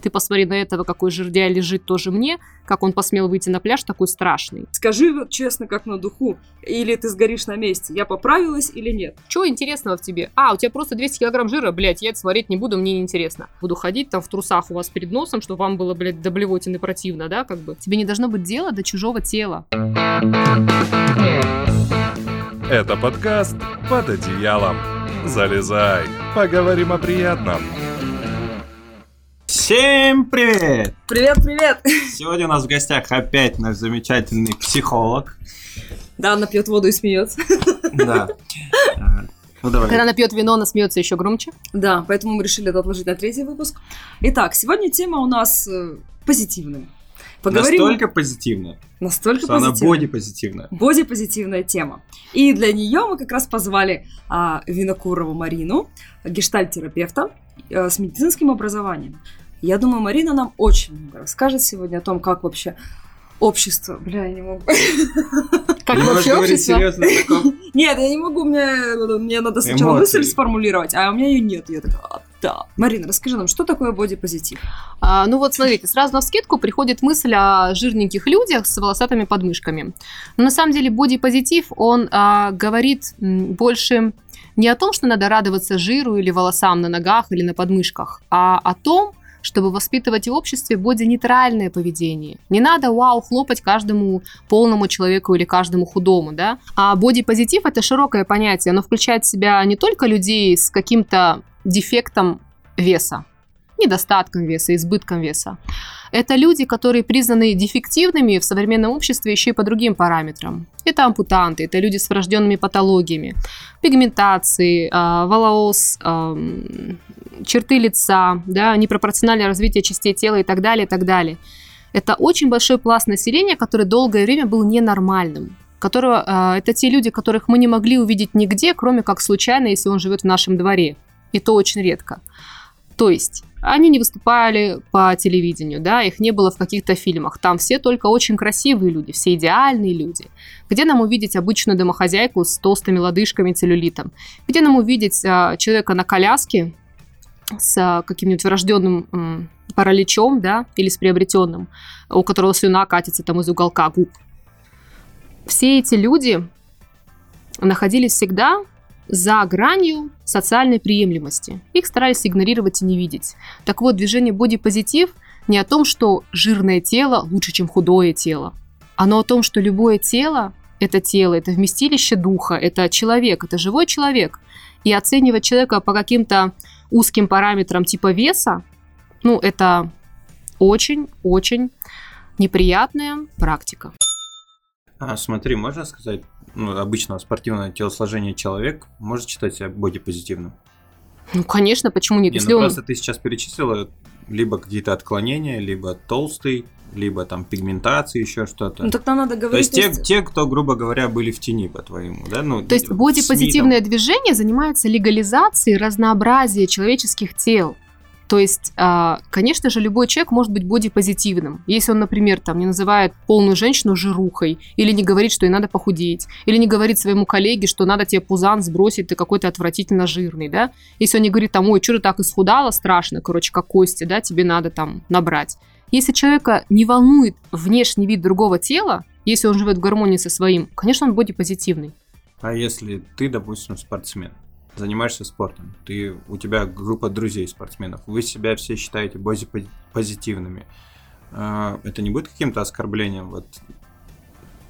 Ты посмотри на этого, какой жердяй лежит тоже мне, как он посмел выйти на пляж такой страшный. Скажи вот честно, как на духу, или ты сгоришь на месте, я поправилась или нет? Чего интересного в тебе? А, у тебя просто 200 килограмм жира, блядь, я это смотреть не буду, мне неинтересно. Буду ходить там в трусах у вас перед носом, чтобы вам было, блядь, до блевотины противно, да, как бы. Тебе не должно быть дела до чужого тела. Это подкаст «Под одеялом». Залезай, поговорим о приятном. Всем привет! Привет, привет! Сегодня у нас в гостях опять наш замечательный психолог. Да, она пьет воду и смеется. Да. Ну давай. Когда она пьет вино, она смеется еще громче. Да, поэтому мы решили это отложить на третий выпуск. Итак, сегодня тема у нас э, позитивная. Поговорим... Настолько позитивно, Настолько что она позитивная. боди-позитивная. Боди-позитивная тема. И для нее мы как раз позвали а, Винокурову Марину, гештальт-терапевта э, с медицинским образованием. Я думаю, Марина нам очень много расскажет сегодня о том, как вообще общество... Бля, я не могу. Как Не вообще общество? серьезно? Нет, я не могу, мне, мне надо сначала Эмоции. мысль сформулировать, а у меня ее нет. Я такая, «А, да. Марина, расскажи нам, что такое бодипозитив? А, ну вот смотрите, сразу на вскидку приходит мысль о жирненьких людях с волосатыми подмышками. Но на самом деле бодипозитив, он а, говорит больше не о том, что надо радоваться жиру или волосам на ногах или на подмышках, а о том, чтобы воспитывать в обществе боди-нейтральное поведение. Не надо, вау, хлопать каждому полному человеку или каждому худому, да. А бодипозитив – это широкое понятие, оно включает в себя не только людей с каким-то дефектом веса, недостатком веса, избытком веса. Это люди, которые признаны дефективными в современном обществе еще и по другим параметрам. Это ампутанты, это люди с врожденными патологиями, пигментации, а, волос, черты лица, да, непропорциональное развитие частей тела и так далее, и так далее. Это очень большой пласт населения, который долгое время был ненормальным. Которого, а, это те люди, которых мы не могли увидеть нигде, кроме как случайно, если он живет в нашем дворе. И то очень редко. То есть они не выступали по телевидению, да, их не было в каких-то фильмах. Там все только очень красивые люди, все идеальные люди. Где нам увидеть обычную домохозяйку с толстыми лодыжками целлюлитом? Где нам увидеть а, человека на коляске с а, каким-нибудь врожденным м, параличом, да, или с приобретенным, у которого слюна катится там из уголка губ? Все эти люди находились всегда за гранью социальной приемлемости. Их старались игнорировать и не видеть. Так вот, движение бодипозитив не о том, что жирное тело лучше, чем худое тело. Оно о том, что любое тело – это тело, это вместилище духа, это человек, это живой человек. И оценивать человека по каким-то узким параметрам типа веса, ну, это очень-очень неприятная практика. А, смотри, можно сказать, ну, обычного спортивного телосложения человек может считать себя бодипозитивным? Ну, конечно, почему нет? Не, Если ну он- просто ты сейчас перечислила либо какие-то отклонения, либо толстый, либо там пигментация, еще что-то. Ну, тогда надо То говорить... есть те, то есть- те, кто, грубо говоря, были в тени, по-твоему, да? Ну, То есть в СМИ бодипозитивное движение занимается легализацией разнообразия человеческих тел. То есть, а, конечно же, любой человек может быть бодипозитивным. Если он, например, там, не называет полную женщину жирухой, или не говорит, что ей надо похудеть, или не говорит своему коллеге, что надо тебе пузан сбросить, ты какой-то отвратительно жирный, да? Если он не говорит там, ой, что ты так исхудала, страшно, короче, как кости, да, тебе надо там набрать. Если человека не волнует внешний вид другого тела, если он живет в гармонии со своим, конечно, он бодипозитивный. А если ты, допустим, спортсмен, занимаешься спортом, ты, у тебя группа друзей спортсменов, вы себя все считаете бодипозитивными, а, это не будет каким-то оскорблением вот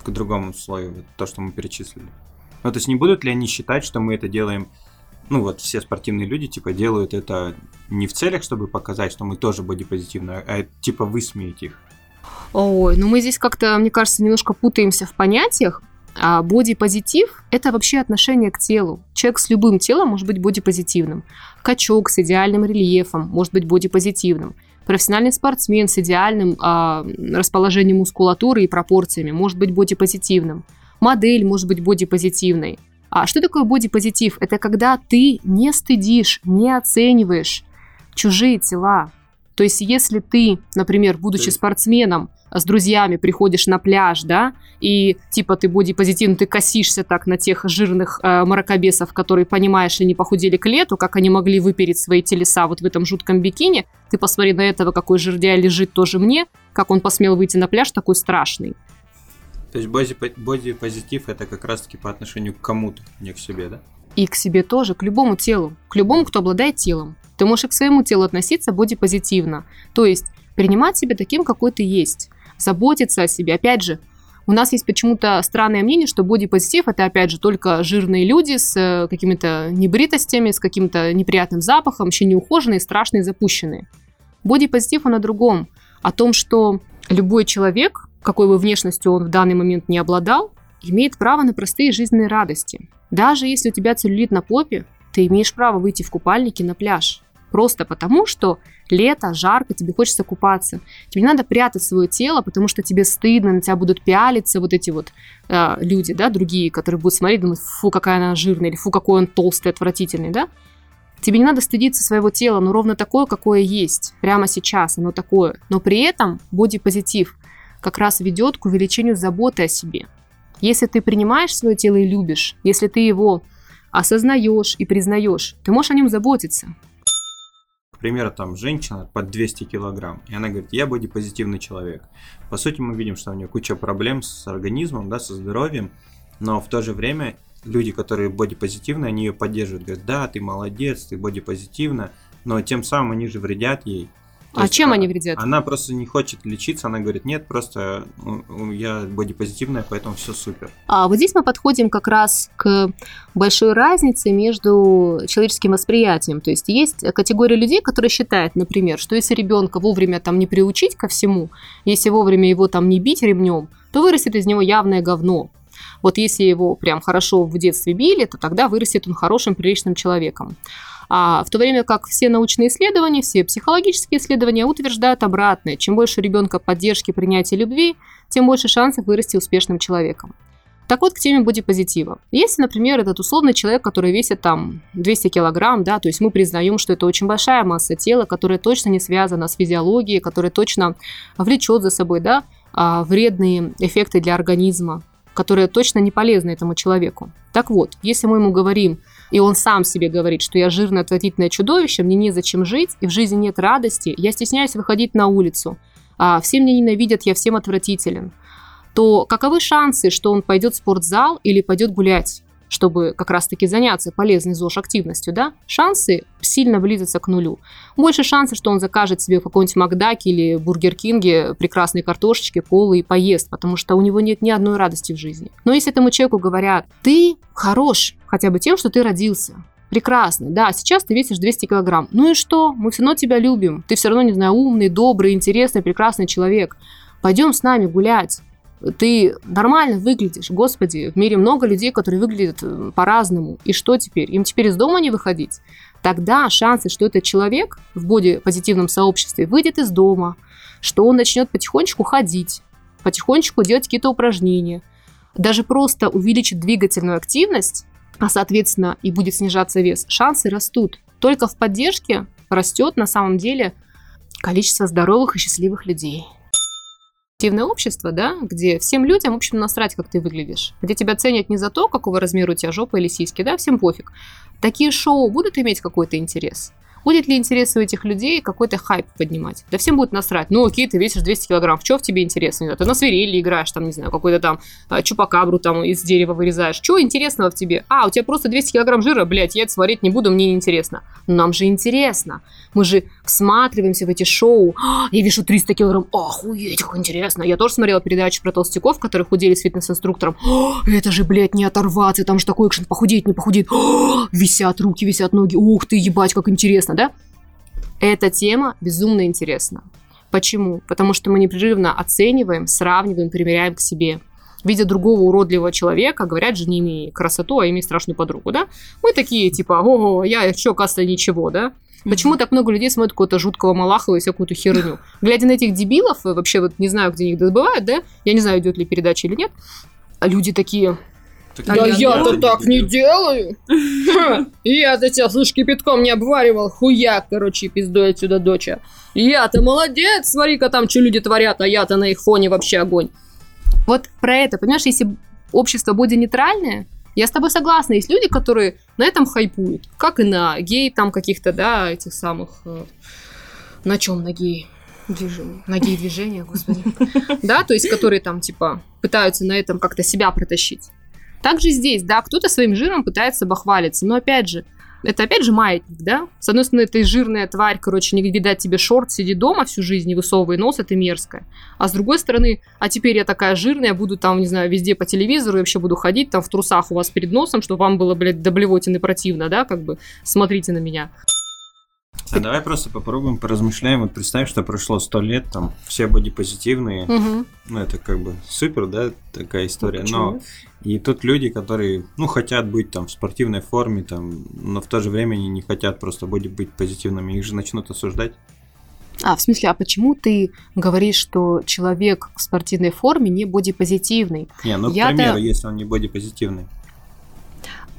к другому слою, вот то, что мы перечислили? Ну, то есть не будут ли они считать, что мы это делаем, ну вот все спортивные люди типа делают это не в целях, чтобы показать, что мы тоже бодипозитивны, а типа высмеять их? Ой, ну мы здесь как-то, мне кажется, немножко путаемся в понятиях. А бодипозитив – это вообще отношение к телу. Человек с любым телом может быть бодипозитивным. Качок с идеальным рельефом может быть бодипозитивным. Профессиональный спортсмен с идеальным а, расположением мускулатуры и пропорциями может быть бодипозитивным. Модель может быть бодипозитивной. А что такое бодипозитив? Это когда ты не стыдишь, не оцениваешь чужие тела. То есть, если ты, например, будучи спортсменом, с друзьями приходишь на пляж, да, и типа ты бодипозитивный, ты косишься так на тех жирных э, маракобесов, которые, понимаешь не похудели к лету, как они могли выпереть свои телеса вот в этом жутком бикини, ты посмотри на этого, какой жердяй лежит тоже мне, как он посмел выйти на пляж такой страшный. То есть боди- бодипозитив это как раз-таки по отношению к кому-то, не к себе, да? И к себе тоже, к любому телу, к любому, кто обладает телом. Ты можешь и к своему телу относиться бодипозитивно. То есть принимать себя таким, какой ты есть. Заботиться о себе. Опять же, у нас есть почему-то странное мнение, что бодипозитив это, опять же, только жирные люди с э, какими-то небритостями, с каким-то неприятным запахом, вообще неухоженные, страшные, запущенные. Бодипозитив он о другом. О том, что любой человек, какой бы внешностью он в данный момент не обладал, имеет право на простые жизненные радости. Даже если у тебя целлюлит на попе, ты имеешь право выйти в купальнике на пляж. Просто потому, что лето, жарко, тебе хочется купаться. Тебе не надо прятать свое тело, потому что тебе стыдно, на тебя будут пялиться вот эти вот э, люди, да, другие, которые будут смотреть, думать, фу, какая она жирная, или фу, какой он толстый, отвратительный, да. Тебе не надо стыдиться своего тела, но ровно такое, какое есть, прямо сейчас, оно такое. Но при этом бодипозитив как раз ведет к увеличению заботы о себе. Если ты принимаешь свое тело и любишь, если ты его осознаешь и признаешь, ты можешь о нем заботиться. К примеру, там женщина под 200 килограмм, и она говорит, я бодипозитивный человек. По сути, мы видим, что у нее куча проблем с организмом, да, со здоровьем, но в то же время люди, которые бодипозитивны, они ее поддерживают, говорят, да, ты молодец, ты бодипозитивна, но тем самым они же вредят ей. То а есть, чем а- они вредят? Она просто не хочет лечиться, она говорит, нет, просто я бодипозитивная, поэтому все супер. А вот здесь мы подходим как раз к большой разнице между человеческим восприятием. То есть есть категория людей, которые считают, например, что если ребенка вовремя там не приучить ко всему, если вовремя его там не бить ремнем, то вырастет из него явное говно. Вот если его прям хорошо в детстве били, то тогда вырастет он хорошим, приличным человеком. А в то время как все научные исследования, все психологические исследования утверждают обратное. Чем больше ребенка поддержки, принятия любви, тем больше шансов вырасти успешным человеком. Так вот, к теме бодипозитива. Если, например, этот условный человек, который весит там 200 килограмм, да, то есть мы признаем, что это очень большая масса тела, которая точно не связана с физиологией, которая точно влечет за собой, да, а, вредные эффекты для организма, которые точно не полезны этому человеку. Так вот, если мы ему говорим, и он сам себе говорит, что я жирное, отвратительное чудовище, мне незачем жить, и в жизни нет радости, я стесняюсь выходить на улицу, а, все меня ненавидят, я всем отвратителен, то каковы шансы, что он пойдет в спортзал или пойдет гулять? Чтобы как раз-таки заняться полезной ЗОЖ-активностью, да, шансы сильно близятся к нулю. Больше шансов, что он закажет себе в какой-нибудь Макдаке или Бургер Кинге прекрасные картошечки, колы и поест, потому что у него нет ни одной радости в жизни. Но если этому человеку говорят, ты хорош хотя бы тем, что ты родился, Прекрасно, да, сейчас ты весишь 200 килограмм. Ну и что? Мы все равно тебя любим. Ты все равно, не знаю, умный, добрый, интересный, прекрасный человек. Пойдем с нами гулять ты нормально выглядишь. Господи, в мире много людей, которые выглядят э, по-разному. И что теперь? Им теперь из дома не выходить? Тогда шансы, что этот человек в бодипозитивном сообществе выйдет из дома, что он начнет потихонечку ходить, потихонечку делать какие-то упражнения, даже просто увеличит двигательную активность, а соответственно и будет снижаться вес, шансы растут. Только в поддержке растет на самом деле количество здоровых и счастливых людей активное общество, да, где всем людям, в общем, насрать, как ты выглядишь, где тебя ценят не за то, какого размера у тебя жопа или сиськи, да, всем пофиг. Такие шоу будут иметь какой-то интерес? Будет ли интерес у этих людей какой-то хайп поднимать? Да всем будет насрать. Ну, окей, ты весишь 200 килограмм, в чем в тебе интересно? Ты на свирели играешь, там, не знаю, какой-то там а, чупакабру там из дерева вырезаешь. Чего интересного в тебе? А, у тебя просто 200 килограмм жира, блядь, я это смотреть не буду, мне не интересно. Но нам же интересно. Мы же всматриваемся в эти шоу. А, я вешу 300 килограмм, охуеть, как интересно. Я тоже смотрела передачу про толстяков, которые худели с фитнес-инструктором. «А, это же, блядь, не оторваться, там же такой экшен, похудеть, не похудеть. Висят руки, висят ноги, ух ты, ебать, как интересно, да? Эта тема безумно интересна. Почему? Потому что мы непрерывно оцениваем, сравниваем, примеряем к себе. Видя другого уродливого человека, говорят же, не имей красоту, а имей страшную подругу, да? Мы такие, типа, ого, я что, оказывается, ничего, да? Почему так много людей смотрят какого-то жуткого Малахова и всякую-то херню? Глядя на этих дебилов, вообще вот не знаю, где их добывают, да? Я не знаю, идет ли передача или нет. А люди такие, Так Да я-то так не делаю. Я-то тебя, слышь, кипятком не обваривал. Хуяк, короче, пиздой отсюда, доча. Я-то молодец, смотри-ка там, что люди творят, а я-то на их фоне вообще огонь. Вот про это, понимаешь, если общество боди-нейтральное, я с тобой согласна. Есть люди, которые на этом хайпуют. Как и на гей там каких-то, да, этих самых... э, На чем на гей? Движение. На гей-движения, господи. Да, то есть, которые там, типа, пытаются на этом как-то себя протащить. Также здесь, да, кто-то своим жиром пытается бахвалиться, но опять же, это опять же маятник, да? С одной стороны, ты жирная тварь, короче, не видать тебе шорт, сиди дома всю жизнь, не высовывай нос, это мерзко. А с другой стороны, а теперь я такая жирная, буду там, не знаю, везде по телевизору, и вообще буду ходить там в трусах у вас перед носом, чтобы вам было, блядь, до блевотины противно, да, как бы, смотрите на меня. А давай просто попробуем поразмышляем. Вот представь, что прошло сто лет, там все бодипозитивные. Мгм. Ну, это как бы супер, да, такая история. Почему? Но и тут люди, которые, ну, хотят быть там в спортивной форме, там, но в то же время они не хотят просто боди быть позитивными, их же начнут осуждать. А, в смысле, а почему ты говоришь, что человек в спортивной форме не бодипозитивный? Не, ну, к Я-то- примеру, если он не бодипозитивный.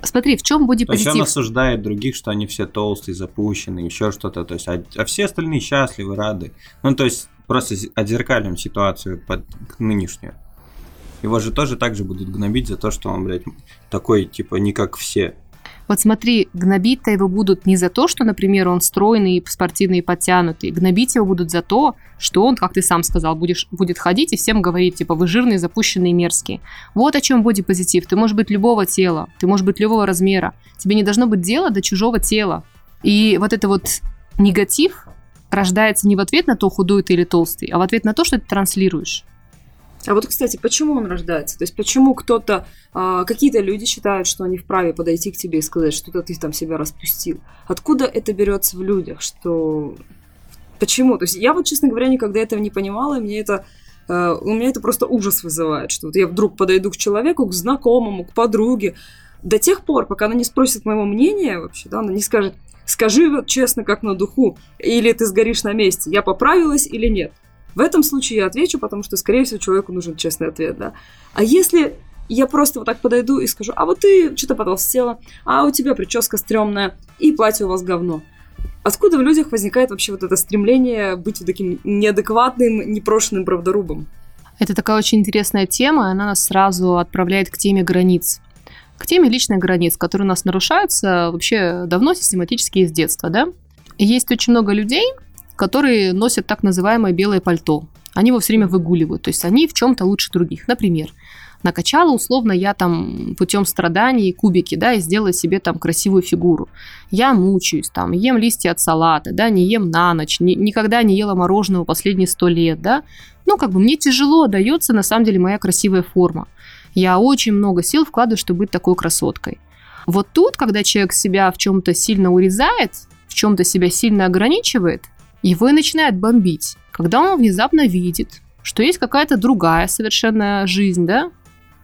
Смотри, в чем То есть он осуждает других, что они все толстые, запущенные, еще что-то. То есть, а, а все остальные счастливы, рады. Ну, то есть, просто отзеркалим ситуацию под нынешнюю. Его же тоже так же будут гнобить за то, что он, блядь, такой, типа, не как все. Вот смотри, гнобить-то его будут не за то, что, например, он стройный, спортивный и подтянутый. Гнобить его будут за то, что он, как ты сам сказал, будешь, будет ходить и всем говорить, типа, вы жирные, запущенные, мерзкие. Вот о чем бодипозитив. Ты можешь быть любого тела, ты можешь быть любого размера. Тебе не должно быть дела до чужого тела. И вот это вот негатив рождается не в ответ на то, худой ты или толстый, а в ответ на то, что ты транслируешь. А вот, кстати, почему он рождается? То есть, почему кто-то, а, какие-то люди считают, что они вправе подойти к тебе и сказать, что-то ты там себя распустил? Откуда это берется в людях? Что почему? То есть, я вот, честно говоря, никогда этого не понимала, и мне это э, у меня это просто ужас вызывает, что вот я вдруг подойду к человеку, к знакомому, к подруге, до тех пор, пока она не спросит моего мнения вообще, да, она не скажет, скажи вот честно, как на духу, или ты сгоришь на месте, я поправилась или нет. В этом случае я отвечу, потому что, скорее всего, человеку нужен честный ответ, да. А если я просто вот так подойду и скажу, а вот ты что-то потолстела, а у тебя прическа стрёмная, и платье у вас говно. Откуда в людях возникает вообще вот это стремление быть вот таким неадекватным, непрошенным правдорубом? Это такая очень интересная тема, она нас сразу отправляет к теме границ. К теме личных границ, которые у нас нарушаются вообще давно, систематически из детства, да? Есть очень много людей, которые носят так называемое белое пальто. Они его все время выгуливают, то есть они в чем-то лучше других. Например, накачала условно я там путем страданий кубики, да, и сделала себе там красивую фигуру. Я мучаюсь, там, ем листья от салата, да, не ем на ночь, ни- никогда не ела мороженого последние сто лет, да. Ну, как бы мне тяжело дается, на самом деле, моя красивая форма. Я очень много сил вкладываю, чтобы быть такой красоткой. Вот тут, когда человек себя в чем-то сильно урезает, в чем-то себя сильно ограничивает, его и начинает бомбить. Когда он внезапно видит, что есть какая-то другая совершенно жизнь, да,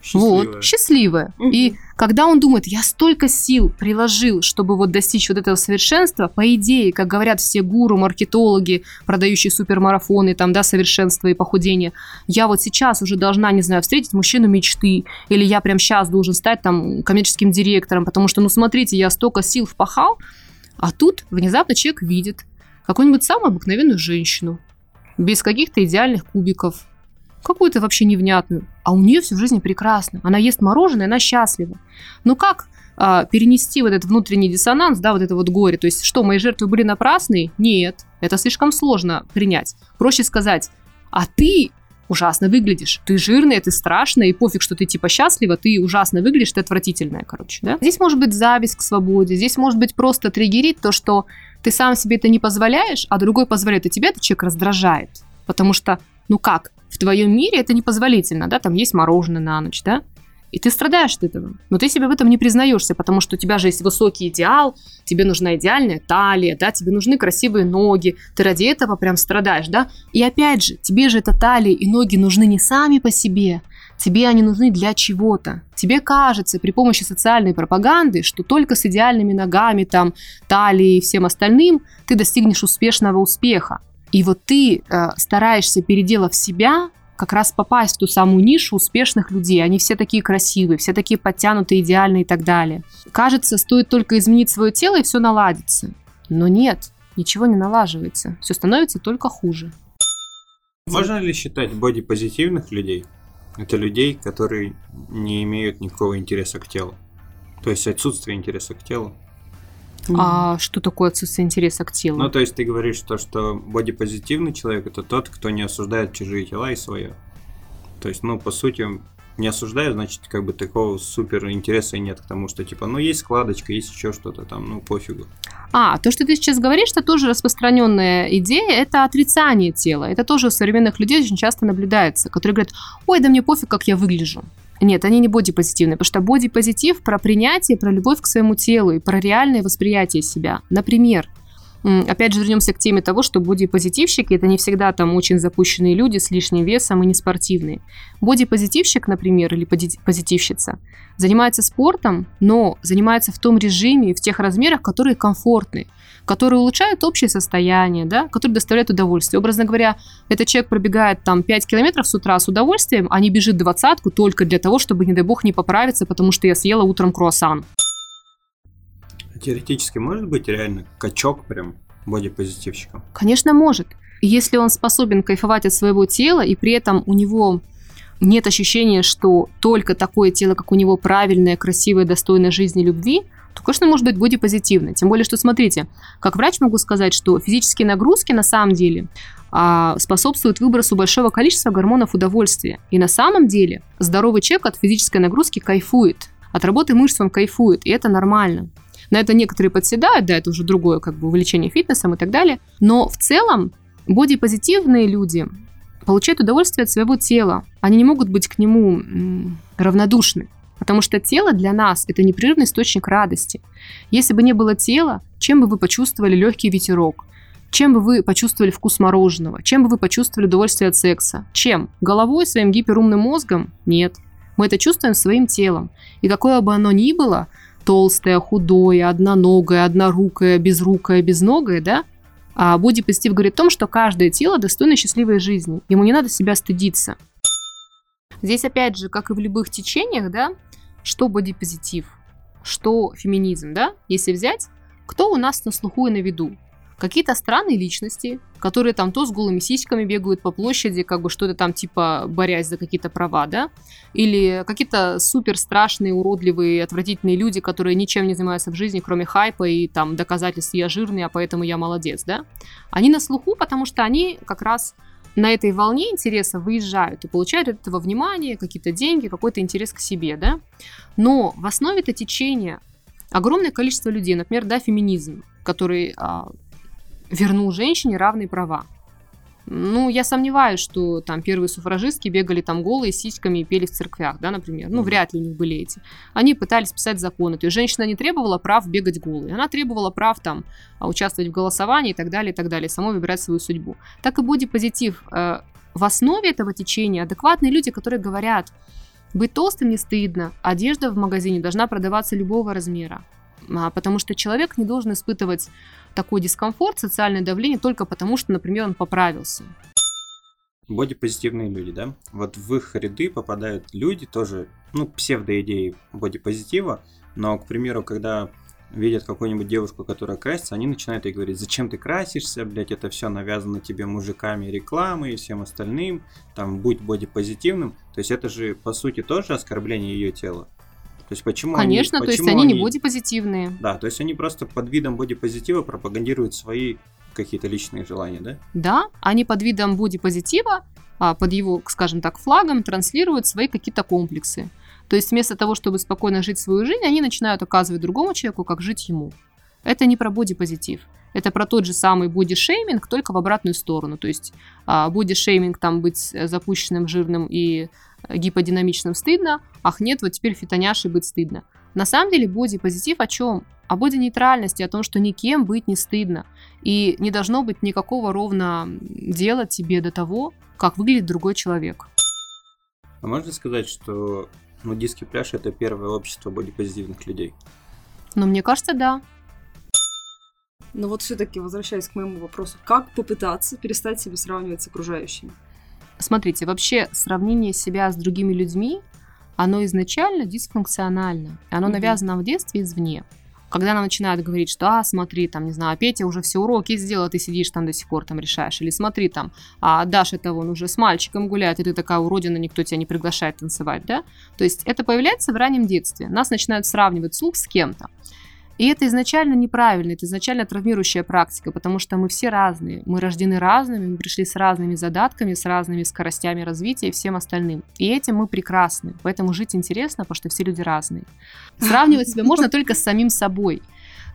Счастливая. вот, счастливая. Мгм. И когда он думает, я столько сил приложил, чтобы вот достичь вот этого совершенства, по идее, как говорят все гуру, маркетологи, продающие супермарафоны, там, да, совершенство и похудение, я вот сейчас уже должна, не знаю, встретить мужчину мечты, или я прям сейчас должен стать там коммерческим директором, потому что, ну, смотрите, я столько сил впахал, а тут внезапно человек видит какую-нибудь самую обыкновенную женщину, без каких-то идеальных кубиков, какую-то вообще невнятную. А у нее все в жизни прекрасно. Она ест мороженое, она счастлива. Но как а, перенести вот этот внутренний диссонанс, да, вот это вот горе? То есть, что, мои жертвы были напрасны? Нет, это слишком сложно принять. Проще сказать, а ты ужасно выглядишь. Ты жирная, ты страшная, и пофиг, что ты типа счастлива, ты ужасно выглядишь, ты отвратительная, короче, да? Здесь может быть зависть к свободе, здесь может быть просто триггерит то, что ты сам себе это не позволяешь, а другой позволяет, и тебя этот человек раздражает. Потому что, ну как, в твоем мире это непозволительно, да, там есть мороженое на ночь, да, и ты страдаешь от этого. Но ты себе в этом не признаешься, потому что у тебя же есть высокий идеал, тебе нужна идеальная талия, да, тебе нужны красивые ноги, ты ради этого прям страдаешь, да. И опять же, тебе же эта талия и ноги нужны не сами по себе, тебе они нужны для чего-то. Тебе кажется при помощи социальной пропаганды, что только с идеальными ногами, там, талией и всем остальным ты достигнешь успешного успеха. И вот ты э, стараешься, переделав себя, как раз попасть в ту самую нишу успешных людей. Они все такие красивые, все такие подтянутые, идеальные и так далее. Кажется, стоит только изменить свое тело, и все наладится. Но нет, ничего не налаживается. Все становится только хуже. Можно ли считать бодипозитивных людей? Это людей, которые не имеют никакого интереса к телу. То есть отсутствие интереса к телу. А что такое отсутствие интереса к телу? Ну, то есть ты говоришь то, что бодипозитивный человек это тот, кто не осуждает чужие тела и свое. То есть, ну, по сути, не осуждаю, значит, как бы такого супер интереса нет к тому, что типа, ну, есть складочка, есть еще что-то там, ну, пофигу. А, то, что ты сейчас говоришь, это тоже распространенная идея, это отрицание тела. Это тоже у современных людей очень часто наблюдается, которые говорят, ой, да мне пофиг, как я выгляжу. Нет, они не бодипозитивные, потому что бодипозитив про принятие, про любовь к своему телу и про реальное восприятие себя. Например, Опять же, вернемся к теме того, что бодипозитивщики это не всегда там очень запущенные люди с лишним весом и не спортивные. Бодипозитивщик, например, или позитивщица, занимается спортом, но занимается в том режиме и в тех размерах, которые комфортны, которые улучшают общее состояние, да, которые доставляют удовольствие. Образно говоря, этот человек пробегает там 5 километров с утра с удовольствием, а не бежит двадцатку только для того, чтобы, не дай бог, не поправиться, потому что я съела утром круассан. Теоретически может быть реально качок прям бодипозитивщиком? Конечно, может. Если он способен кайфовать от своего тела, и при этом у него нет ощущения, что только такое тело, как у него, правильное, красивое, достойное жизни любви, то, конечно, может быть бодипозитивно. Тем более, что, смотрите, как врач могу сказать, что физические нагрузки на самом деле а, способствуют выбросу большого количества гормонов удовольствия. И на самом деле здоровый человек от физической нагрузки кайфует. От работы мышц он кайфует, и это нормально. На это некоторые подседают, да, это уже другое как бы увлечение фитнесом и так далее. Но в целом бодипозитивные люди получают удовольствие от своего тела. Они не могут быть к нему равнодушны. Потому что тело для нас – это непрерывный источник радости. Если бы не было тела, чем бы вы почувствовали легкий ветерок? Чем бы вы почувствовали вкус мороженого? Чем бы вы почувствовали удовольствие от секса? Чем? Головой, своим гиперумным мозгом? Нет. Мы это чувствуем своим телом. И какое бы оно ни было, толстое, худое, одноногое, однорукое, безрукое, безногое, да? А бодипозитив говорит о том, что каждое тело достойно счастливой жизни. Ему не надо себя стыдиться. Здесь, опять же, как и в любых течениях, да, что бодипозитив, что феминизм, да, если взять, кто у нас на слуху и на виду? Какие-то странные личности, которые там то с голыми сиськами бегают по площади, как бы что-то там типа борясь за какие-то права, да, или какие-то супер страшные, уродливые, отвратительные люди, которые ничем не занимаются в жизни, кроме хайпа и там доказательств я жирный, а поэтому я молодец, да. Они на слуху, потому что они как раз на этой волне интереса выезжают и получают от этого внимание, какие-то деньги, какой-то интерес к себе, да. Но в основе это течения огромное количество людей, например, да, феминизм, который а, вернул женщине равные права. Ну, я сомневаюсь, что там первые суфражистки бегали там голые с сиськами и пели в церквях, да, например. Ну, вряд ли у них были эти. Они пытались писать законы. То есть женщина не требовала прав бегать голой. Она требовала прав там а, участвовать в голосовании и так далее, и так далее. Самой выбирать свою судьбу. Так и бодипозитив. Э, в основе этого течения адекватные люди, которые говорят, быть толстым не стыдно, одежда в магазине должна продаваться любого размера. А, потому что человек не должен испытывать такой дискомфорт, социальное давление только потому, что, например, он поправился. Бодипозитивные люди, да? Вот в их ряды попадают люди тоже, ну, псевдоидеи бодипозитива, но, к примеру, когда видят какую-нибудь девушку, которая красится, они начинают ей говорить, зачем ты красишься, блядь, это все навязано тебе мужиками рекламой и всем остальным, там, будь бодипозитивным. То есть это же, по сути, тоже оскорбление ее тела. То есть почему Конечно, они, то есть они, они не бодипозитивные. Да, то есть они просто под видом бодипозитива пропагандируют свои какие-то личные желания, да? Да, они под видом бодипозитива, а, под его, скажем так, флагом транслируют свои какие-то комплексы. То есть вместо того, чтобы спокойно жить свою жизнь, они начинают указывать другому человеку, как жить ему. Это не про бодипозитив. Это про тот же самый бодишейминг, только в обратную сторону. То есть а, бодишейминг, там быть запущенным, жирным и гиподинамичным стыдно, ах нет, вот теперь фитоняшей быть стыдно. На самом деле боди-позитив о чем? О боди-нейтральности, о том, что никем быть не стыдно. И не должно быть никакого ровно дела тебе до того, как выглядит другой человек. А можно сказать, что нудистский пляж это первое общество бодипозитивных людей? Ну, мне кажется, да. Но вот все-таки возвращаясь к моему вопросу, как попытаться перестать себя сравнивать с окружающими? Смотрите, вообще сравнение себя с другими людьми, оно изначально дисфункционально. Оно Мгм. навязано в детстве извне. Когда нам начинают говорить, что, а, смотри, там, не знаю, Петя уже все уроки сделал, а ты сидишь там до сих пор там решаешь. Или смотри, там, а Даша это вон уже с мальчиком гуляет, и ты такая уродина, никто тебя не приглашает танцевать, да? То есть это появляется в раннем детстве. Нас начинают сравнивать слух с кем-то. И это изначально неправильно, это изначально травмирующая практика, потому что мы все разные. Мы рождены разными, мы пришли с разными задатками, с разными скоростями развития и всем остальным. И этим мы прекрасны. Поэтому жить интересно, потому что все люди разные. Сравнивать себя можно только с самим собой.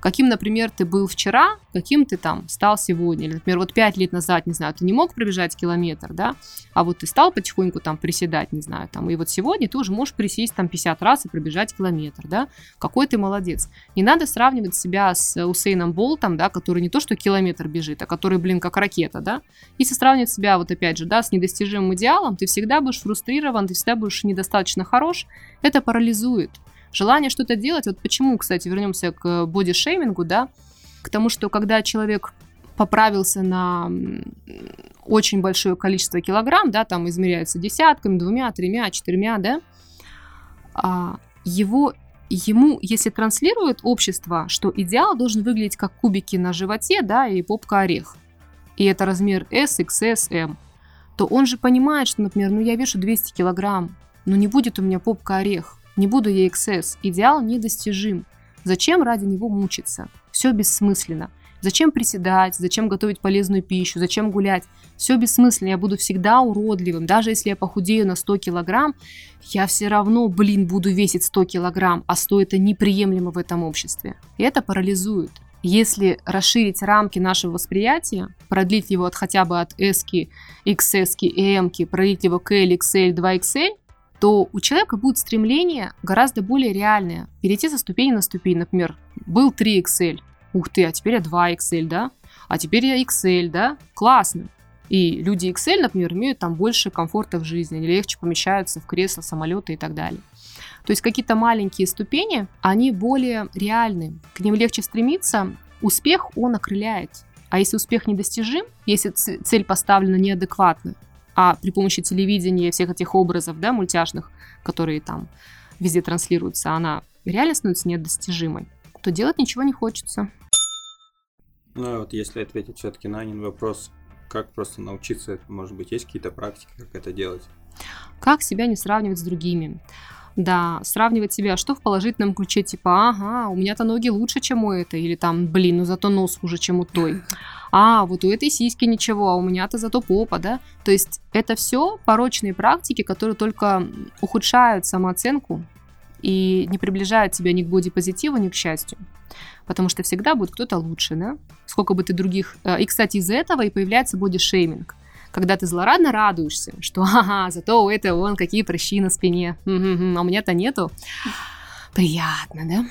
Каким, например, ты был вчера, каким ты там стал сегодня. Или, например, вот пять лет назад, не знаю, ты не мог пробежать километр, да, а вот ты стал потихоньку там приседать, не знаю, там, и вот сегодня ты уже можешь присесть там 50 раз и пробежать километр, да, какой ты молодец. Не надо сравнивать себя с Усейном Болтом, да, который не то что километр бежит, а который, блин, как ракета, да. Если сравнивать себя, вот опять же, да, с недостижимым идеалом, ты всегда будешь фрустрирован, ты всегда будешь недостаточно хорош, это парализует. Желание что-то делать, вот почему, кстати, вернемся к бодишеймингу, да, к тому, что когда человек поправился на очень большое количество килограмм, да, там измеряется десятками, двумя, тремя, четырьмя, да, а, его, ему, если транслирует общество, что идеал должен выглядеть как кубики на животе, да, и попка-орех, и это размер S, XS, M, то он же понимает, что, например, ну я вешу 200 килограмм, но не будет у меня попка-орех, не буду я XS, идеал недостижим. Зачем ради него мучиться? Все бессмысленно. Зачем приседать, зачем готовить полезную пищу, зачем гулять? Все бессмысленно, я буду всегда уродливым. Даже если я похудею на 100 килограмм, я все равно, блин, буду весить 100 килограмм, а 100 это неприемлемо в этом обществе. И это парализует. Если расширить рамки нашего восприятия, продлить его от хотя бы от S, XS и M, продлить его к L, XL, 2XL, то у человека будет стремление гораздо более реальное. Перейти со ступени на ступень. Например, был 3XL. Ух ты, а теперь я 2XL, да? А теперь я XL, да? Классно. И люди XL, например, имеют там больше комфорта в жизни, они легче помещаются в кресло, самолеты и так далее. То есть какие-то маленькие ступени, они более реальны, к ним легче стремиться, успех он окрыляет. А если успех недостижим, если цель поставлена неадекватно, а при помощи телевидения всех этих образов, да, мультяшных, которые там везде транслируются, она реально становится недостижимой, то делать ничего не хочется. Ну, а вот если ответить все-таки на один вопрос, как просто научиться, может быть, есть какие-то практики, как это делать? Как себя не сравнивать с другими? Да, сравнивать себя, что в положительном ключе, типа, ага, у меня-то ноги лучше, чем у этой, или там, блин, ну зато нос хуже, чем у той. А, вот у этой сиськи ничего, а у меня-то зато попа, да? То есть это все порочные практики, которые только ухудшают самооценку и не приближают тебя ни к бодипозитиву, ни к счастью. Потому что всегда будет кто-то лучше, да? Сколько бы ты других... э, И, кстати, из-за этого и появляется бодишейминг. Когда ты злорадно радуешься, что ага, зато у этого вон какие прыщи на спине, а у меня-то нету. Приятно, да?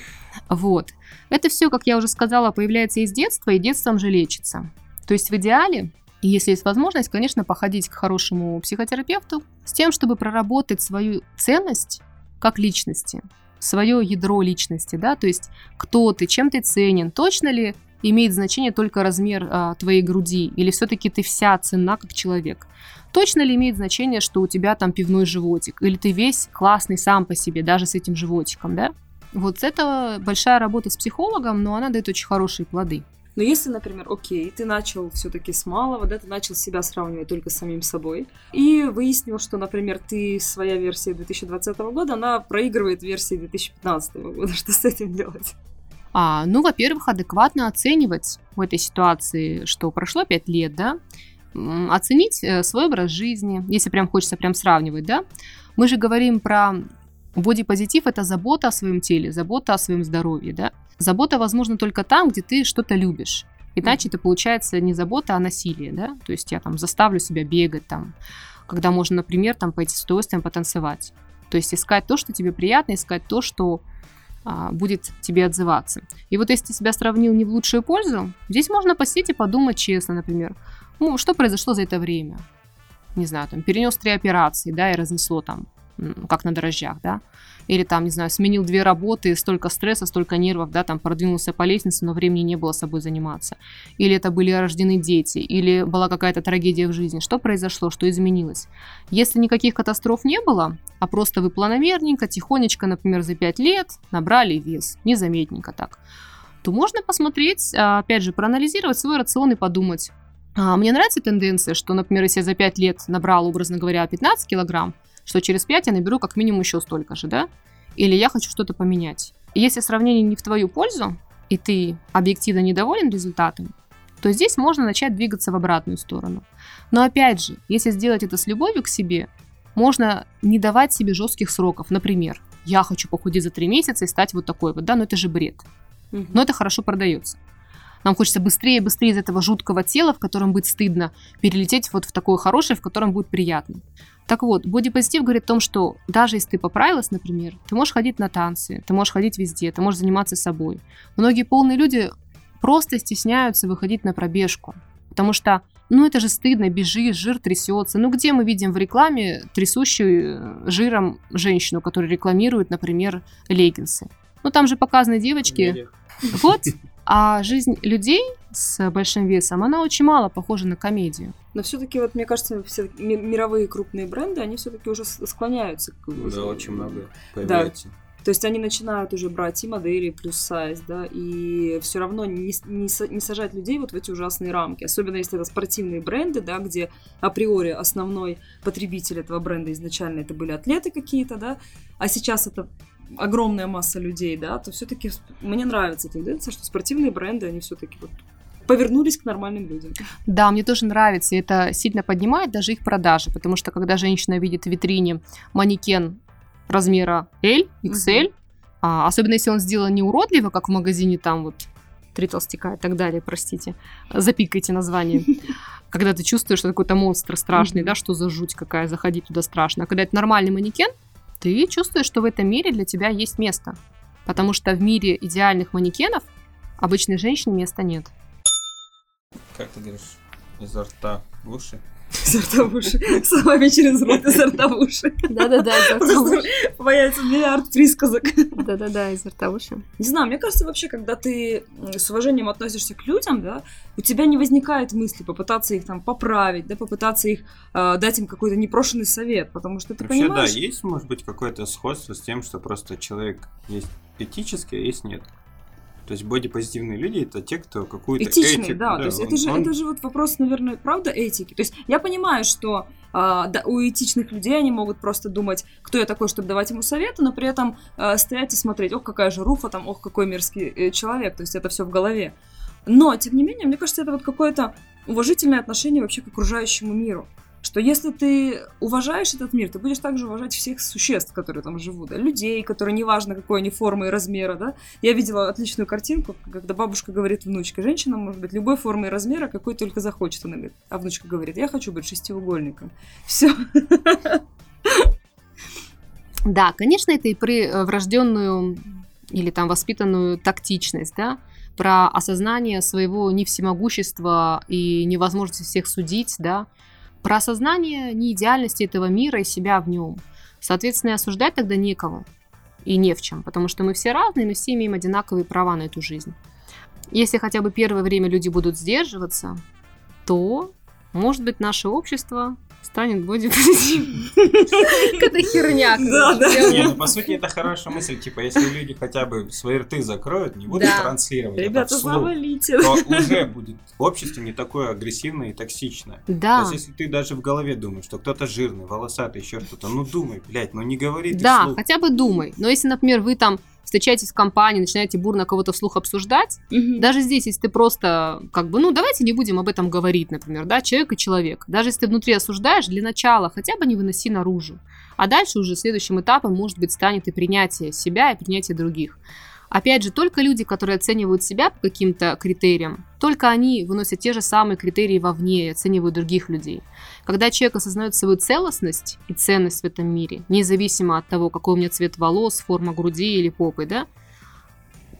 Вот. Это все, как я уже сказала, появляется из детства, и детством же лечится. То есть в идеале, если есть возможность, конечно, походить к хорошему психотерапевту с тем, чтобы проработать свою ценность как личности, свое ядро личности, да, то есть кто ты, чем ты ценен, точно ли имеет значение только размер а, твоей груди, или все-таки ты вся ценна как человек. Точно ли имеет значение, что у тебя там пивной животик, или ты весь классный сам по себе, даже с этим животиком, да? Вот это большая работа с психологом, но она дает очень хорошие плоды. Но если, например, окей, ты начал все-таки с малого, да, ты начал себя сравнивать только с самим собой, и выяснил, что, например, ты, своя версия 2020 года, она проигрывает версии 2015 года. Что с этим делать? А, ну, во-первых, адекватно оценивать в этой ситуации, что прошло 5 лет, да, оценить э, свой образ жизни, если прям хочется прям сравнивать, да. Мы же говорим про бодипозитив – это забота о своем теле, забота о своем здоровье, да. Забота возможна только там, где ты что-то любишь. Иначе это получается не забота, а насилие, да. То есть я там заставлю себя бегать там, когда можно, например, там пойти с удовольствием потанцевать. То есть искать то, что тебе приятно, искать то, что а, будет тебе отзываться. И вот если ты себя сравнил не в лучшую пользу, здесь можно посидеть и подумать честно, например, ну, что произошло за это время? Не знаю, там, перенес три операции, да, и разнесло там как на дрожжах, да, или там, не знаю, сменил две работы, столько стресса, столько нервов, да, там продвинулся по лестнице, но времени не было собой заниматься, или это были рождены дети, или была какая-то трагедия в жизни, что произошло, что изменилось. Если никаких катастроф не было, а просто вы планомерненько, тихонечко, например, за 5 лет набрали вес, незаметненько так, то можно посмотреть, а, опять же, проанализировать свой рацион и подумать, а, Мне нравится тенденция, что, например, если я за 5 лет набрал, образно говоря, 15 килограмм, что через 5 я наберу как минимум еще столько же, да? Или я хочу что-то поменять. И если сравнение не в твою пользу, и ты объективно недоволен результатом, то здесь можно начать двигаться в обратную сторону. Но опять же, если сделать это с любовью к себе, можно не давать себе жестких сроков. Например, я хочу похудеть за 3 месяца и стать вот такой вот, да, но это же бред. Но это хорошо продается. Нам хочется быстрее и быстрее из этого жуткого тела, в котором будет стыдно, перелететь вот в такое хорошее, в котором будет приятно. Так вот, бодипозитив говорит о том, что даже если ты поправилась, например, ты можешь ходить на танцы, ты можешь ходить везде, ты можешь заниматься собой. Многие полные люди просто стесняются выходить на пробежку, потому что, ну это же стыдно, бежишь, жир трясется. Ну где мы видим в рекламе трясущую э, жиром женщину, которая рекламирует, например, леггинсы? Ну там же показаны девочки, вот. А жизнь людей с большим весом, она очень мало похожа на комедию. Но все-таки, вот мне кажется, все ми- мировые крупные бренды, они все-таки уже склоняются к Да, очень много появляется. То есть они начинают уже брать и модели, плюс сайз, да, и все равно не, не, не сажать людей вот в эти ужасные рамки. Особенно если это спортивные бренды, да, где априори основной потребитель этого бренда изначально это были атлеты какие-то, да, а сейчас это огромная масса людей, да, то все-таки мне нравится тенденция, что спортивные бренды, они все-таки вот повернулись к нормальным людям. Да, мне тоже нравится, и это сильно поднимает даже их продажи, потому что когда женщина видит в витрине манекен размера L, XL, а, особенно если он сделан не уродливо, как в магазине там вот три толстяка и так далее, простите, запикайте название. Когда ты чувствуешь, что какой-то монстр страшный, да, что за жуть какая, заходить туда страшно. А когда это нормальный манекен, ты чувствуешь, что в этом мире для тебя есть место. Потому что в мире идеальных манекенов обычной женщине места нет. Как ты говоришь, изо рта в уши? Изо рта в уши. Словами через рот изо рта в уши. Да-да-да, Просто появится миллиард присказок. Да-да-да, изо рта в уши. Не знаю, мне кажется, вообще, когда ты с уважением относишься к людям, да, у тебя не возникает мысли попытаться их там поправить, да, попытаться их э, дать им какой-то непрошенный совет, потому что ты Вообще, понимаешь... да, есть, может быть, какое-то сходство с тем, что просто человек есть этический, а есть нет. То есть бодипозитивные люди это те, кто какую-то Этичные, этику, да, то есть это он- же, он- это же вот вопрос, наверное, правда этики. То есть я понимаю, что а, да, у этичных людей они могут просто думать, кто я такой, чтобы давать ему советы, но при этом а, стоять и смотреть, ох, какая же руфа там, ох, какой мерзкий э, человек, то есть это все в голове. Но, тем не менее, мне кажется, это вот какое-то уважительное отношение вообще к окружающему миру. Что если ты уважаешь этот мир, ты будешь также уважать всех существ, которые там живут, да, людей, которые неважно какой они формы и размера, да. Я видела отличную картинку, когда бабушка говорит внучке, женщина может быть любой формы и размера, какой только захочет. Она говорит, а внучка говорит, я хочу быть шестиугольником. Все. Да, конечно, это и при э, врожденную или там воспитанную тактичность, да, про осознание своего не всемогущества и невозможности всех судить, да, про осознание неидеальности этого мира и себя в нем. Соответственно, и осуждать тогда некого и не в чем, потому что мы все разные, мы все имеем одинаковые права на эту жизнь. Если хотя бы первое время люди будут сдерживаться, то, может быть, наше общество станет бодипозитивным. Какая-то херня. Да, да. Не, ну по сути это хорошая мысль, типа если люди хотя бы свои рты закроют, не будут транслировать Ребята, завалите. то уже будет общество не такое агрессивное и токсичное. То Да. есть, если ты даже в голове думаешь, что кто-то жирный, волосатый, еще что-то, ну думай, блядь, ну не говори ты Да, хотя бы думай. Но если, например, вы там встречаетесь в компании, начинаете бурно кого-то вслух обсуждать, Мгм. даже здесь, если ты просто, как бы, ну, давайте не будем об этом говорить, например, да, человек и человек. Даже если ты внутри осуждаешь, для начала хотя бы не выноси наружу. А дальше уже следующим этапом, может быть, станет и принятие себя, и принятие других. Опять же, только люди, которые оценивают себя по каким-то критериям, только они выносят те же самые критерии вовне и оценивают других людей. Когда человек осознает свою целостность и ценность в этом мире, независимо от того, какой у меня цвет волос, форма груди или попы, да,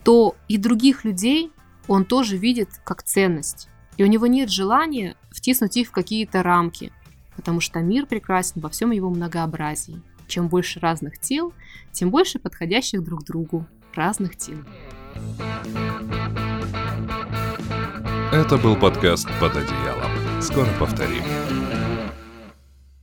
то и других людей он тоже видит как ценность. И у него нет желания втиснуть их в какие-то рамки, потому что мир прекрасен во всем его многообразии. Чем больше разных тел, тем больше подходящих друг другу разных тел. Это был подкаст «Под одеялом». Скоро повторим.